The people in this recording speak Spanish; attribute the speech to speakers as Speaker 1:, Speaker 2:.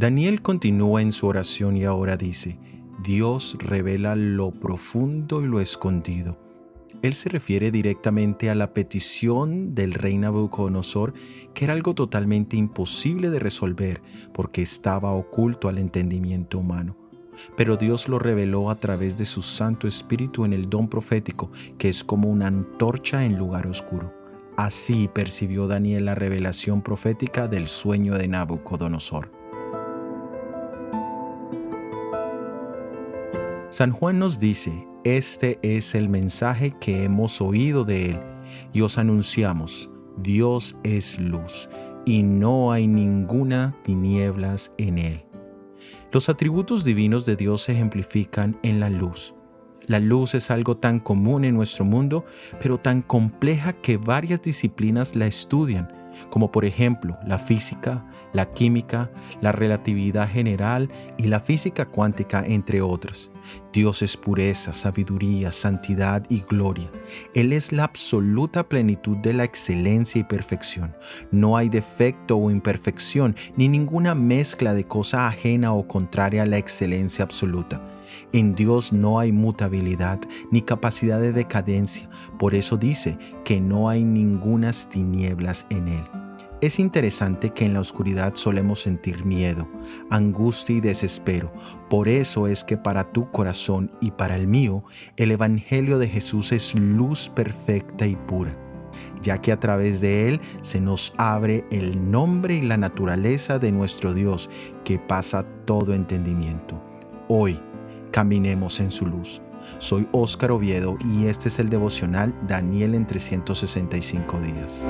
Speaker 1: Daniel continúa en su oración y ahora dice, Dios revela lo profundo y lo escondido. Él se refiere directamente a la petición del rey Nabucodonosor, que era algo totalmente imposible de resolver porque estaba oculto al entendimiento humano. Pero Dios lo reveló a través de su Santo Espíritu en el don profético, que es como una antorcha en lugar oscuro. Así percibió Daniel la revelación profética del sueño de Nabucodonosor. San Juan nos dice, este es el mensaje que hemos oído de él y os anunciamos, Dios es luz y no hay ninguna tinieblas en él. Los atributos divinos de Dios se ejemplifican en la luz. La luz es algo tan común en nuestro mundo, pero tan compleja que varias disciplinas la estudian como por ejemplo la física, la química, la relatividad general y la física cuántica, entre otras. Dios es pureza, sabiduría, santidad y gloria. Él es la absoluta plenitud de la excelencia y perfección. No hay defecto o imperfección, ni ninguna mezcla de cosa ajena o contraria a la excelencia absoluta. En Dios no hay mutabilidad ni capacidad de decadencia, por eso dice que no hay ningunas tinieblas en Él. Es interesante que en la oscuridad solemos sentir miedo, angustia y desespero. Por eso es que para tu corazón y para el mío, el Evangelio de Jesús es luz perfecta y pura, ya que a través de él se nos abre el nombre y la naturaleza de nuestro Dios que pasa todo entendimiento. Hoy, caminemos en su luz. Soy Óscar Oviedo y este es el devocional Daniel en 365 días.